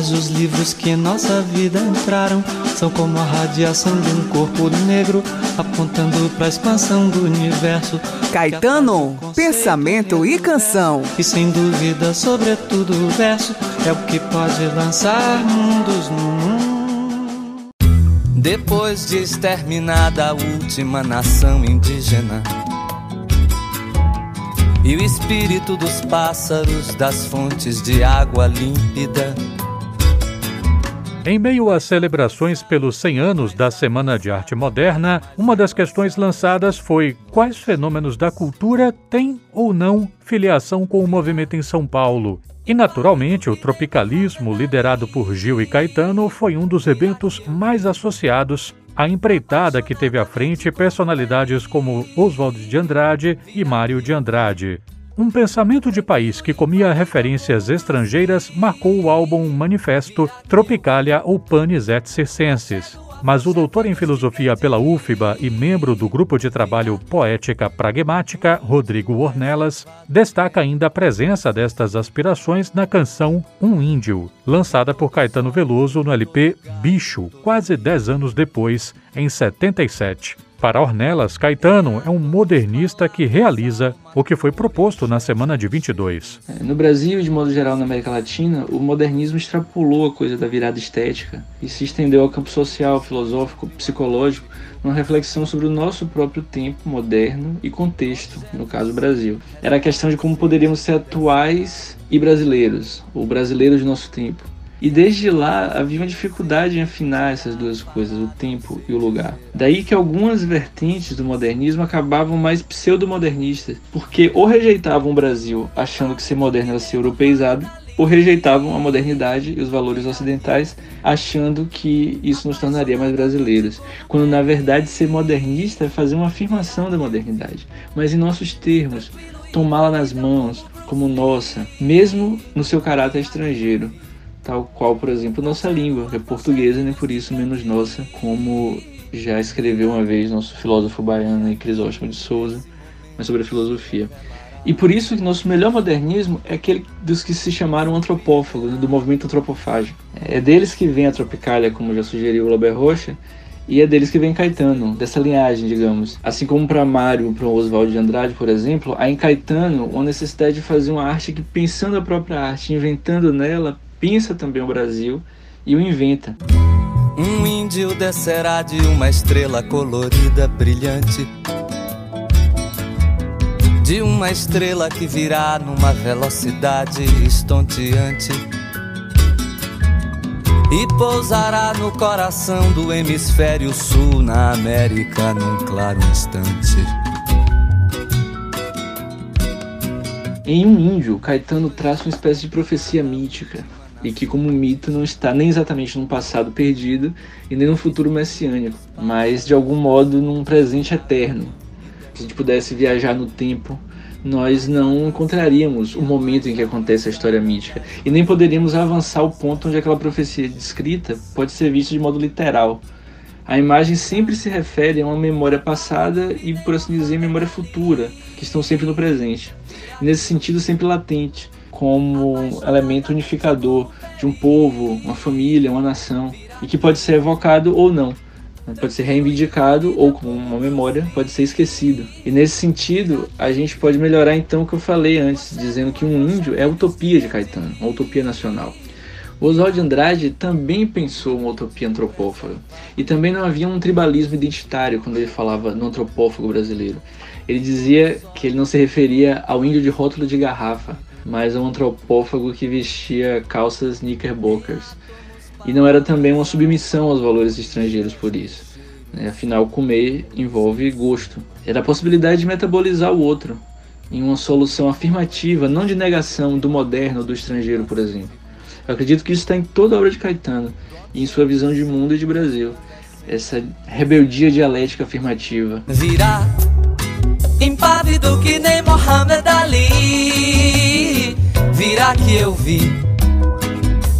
Mas os livros que em nossa vida entraram são como a radiação de um corpo negro apontando para a expansão do universo. Caetano, pensamento e canção. E sem dúvida, sobretudo o verso é o que pode lançar mundos no mundo. Depois de exterminada a última nação indígena e o espírito dos pássaros das fontes de água límpida. Em meio às celebrações pelos 100 anos da Semana de Arte Moderna, uma das questões lançadas foi quais fenômenos da cultura têm ou não filiação com o movimento em São Paulo. E, naturalmente, o tropicalismo, liderado por Gil e Caetano, foi um dos eventos mais associados a empreitada que teve à frente personalidades como Oswald de Andrade e Mário de Andrade. Um pensamento de país que comia referências estrangeiras marcou o álbum Manifesto Tropicalia ou Panis et Circenses mas o doutor em filosofia pela UFBA e membro do grupo de trabalho Poética Pragmática, Rodrigo Ornelas, destaca ainda a presença destas aspirações na canção Um Índio, lançada por Caetano Veloso no LP Bicho, quase dez anos depois, em 77. Para Ornelas, Caetano é um modernista que realiza o que foi proposto na semana de 22. É, no Brasil de modo geral na América Latina, o modernismo extrapolou a coisa da virada estética e se estendeu ao campo social, filosófico, psicológico, numa reflexão sobre o nosso próprio tempo moderno e contexto, no caso Brasil. Era a questão de como poderíamos ser atuais e brasileiros, ou brasileiros de nosso tempo. E desde lá havia uma dificuldade em afinar essas duas coisas, o tempo e o lugar. Daí que algumas vertentes do modernismo acabavam mais pseudo-modernistas, porque ou rejeitavam o Brasil achando que ser moderno era ser europeizado, ou rejeitavam a modernidade e os valores ocidentais, achando que isso nos tornaria mais brasileiros. Quando na verdade ser modernista é fazer uma afirmação da modernidade, mas em nossos termos, tomá-la nas mãos como nossa, mesmo no seu caráter estrangeiro tal qual, por exemplo, nossa língua, que é portuguesa, nem por isso menos nossa, como já escreveu uma vez nosso filósofo baiano Crisóstomo de Souza, mas sobre a filosofia. E por isso que nosso melhor modernismo é aquele dos que se chamaram antropófagos, do movimento antropofágico. É deles que vem a Tropicália, como já sugeriu o Lober Rocha, e é deles que vem Caetano, dessa linhagem, digamos. Assim como para Mário, para Oswaldo de Andrade, por exemplo, há em Caetano uma necessidade de fazer uma arte que, pensando a própria arte, inventando nela, pensa também o Brasil e o inventa. Um índio descerá de uma estrela colorida, brilhante. De uma estrela que virá numa velocidade estonteante. E pousará no coração do hemisfério sul, na América, num claro instante. Em um índio, Caetano traça uma espécie de profecia mítica, e que como mito não está nem exatamente num passado perdido e nem num futuro messiânico, mas de algum modo num presente eterno. Se a gente pudesse viajar no tempo, nós não encontraríamos o momento em que acontece a história mítica e nem poderíamos avançar ao ponto onde aquela profecia descrita pode ser vista de modo literal. A imagem sempre se refere a uma memória passada e, por assim dizer, memória futura, que estão sempre no presente. Nesse sentido, sempre latente como elemento unificador de um povo, uma família, uma nação, e que pode ser evocado ou não. Pode ser reivindicado ou, como uma memória, pode ser esquecido. E nesse sentido, a gente pode melhorar então o que eu falei antes, dizendo que um índio é a utopia de Caetano, uma utopia nacional. Oswald de Andrade também pensou uma utopia antropófaga. E também não havia um tribalismo identitário quando ele falava no antropófago brasileiro. Ele dizia que ele não se referia ao índio de rótulo de garrafa, mas um antropófago que vestia calças knickerbockers. E não era também uma submissão aos valores estrangeiros por isso. Né? Afinal, comer envolve gosto. Era a possibilidade de metabolizar o outro, em uma solução afirmativa, não de negação do moderno ou do estrangeiro, por exemplo. Eu acredito que isso está em toda a obra de Caetano e em sua visão de mundo e de Brasil. Essa rebeldia dialética afirmativa. Virá impávido que nem Mohamed Ali. Que eu vi,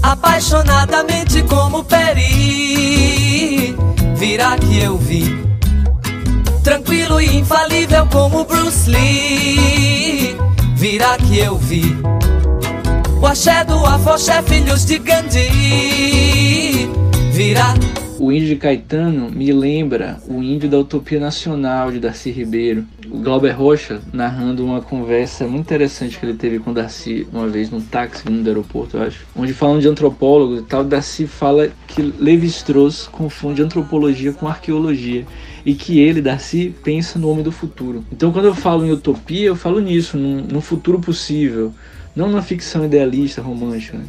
apaixonadamente como Peri. Virá que eu vi, tranquilo e infalível como Bruce Lee. Virá que eu vi, O axé do afoxé, filhos de Gandhi Virá o índio de Caetano me lembra o índio da Utopia Nacional de Darcy Ribeiro. O Glauber Rocha narrando uma conversa muito interessante que ele teve com Darcy uma vez num táxi no aeroporto, eu acho. Onde falando de antropólogos e tal, Darcy fala que Levi-Strauss confunde antropologia com arqueologia e que ele, Darcy, pensa no homem do futuro. Então quando eu falo em utopia, eu falo nisso, num, num futuro possível, não na ficção idealista, romântica. Né?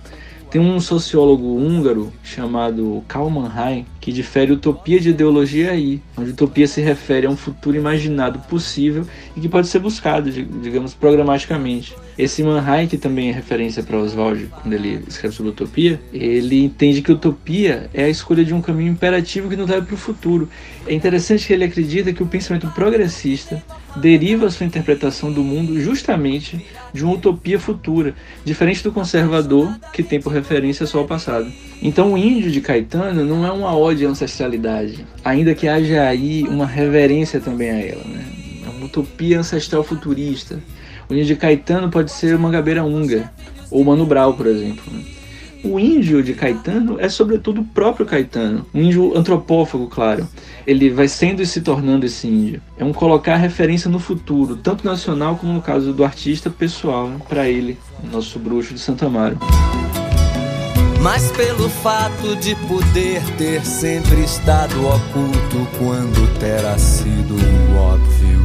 Tem um sociólogo húngaro chamado Karl Mannheim que difere utopia de ideologia aí, onde utopia se refere a um futuro imaginado possível e que pode ser buscado, digamos, programaticamente. Esse Mannheim, que também é referência para Oswald quando ele escreve sobre utopia, ele entende que utopia é a escolha de um caminho imperativo que nos leva para o futuro. É interessante que ele acredita que o pensamento progressista deriva sua interpretação do mundo justamente de uma utopia futura, diferente do conservador, que tem por referência só o passado. Então o índio de Caetano não é uma ode à ancestralidade, ainda que haja aí uma reverência também a ela. Né? É uma utopia ancestral futurista. O índio de Caetano pode ser uma gabeira húngara, ou Mano Brown, por exemplo. Né? O índio de Caetano é sobretudo o próprio Caetano, um índio antropófago, claro. Ele vai sendo e se tornando esse índio. É um colocar referência no futuro, tanto nacional como no caso do artista pessoal, né? para ele, nosso bruxo de Santa Amaro. Mas pelo fato de poder ter sempre estado oculto quando terá sido óbvio